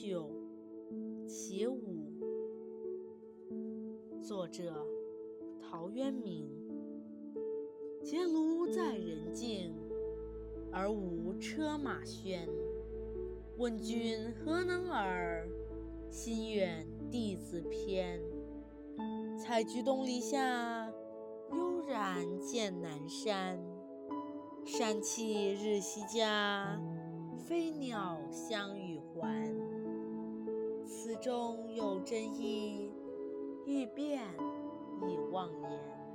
酒，其五。作者：陶渊明。结庐在人境，而无车马喧。问君何能尔？心远地自偏。采菊东篱下，悠然见南山。山气日夕佳，飞鸟相与还。中有真意，欲辨已忘言。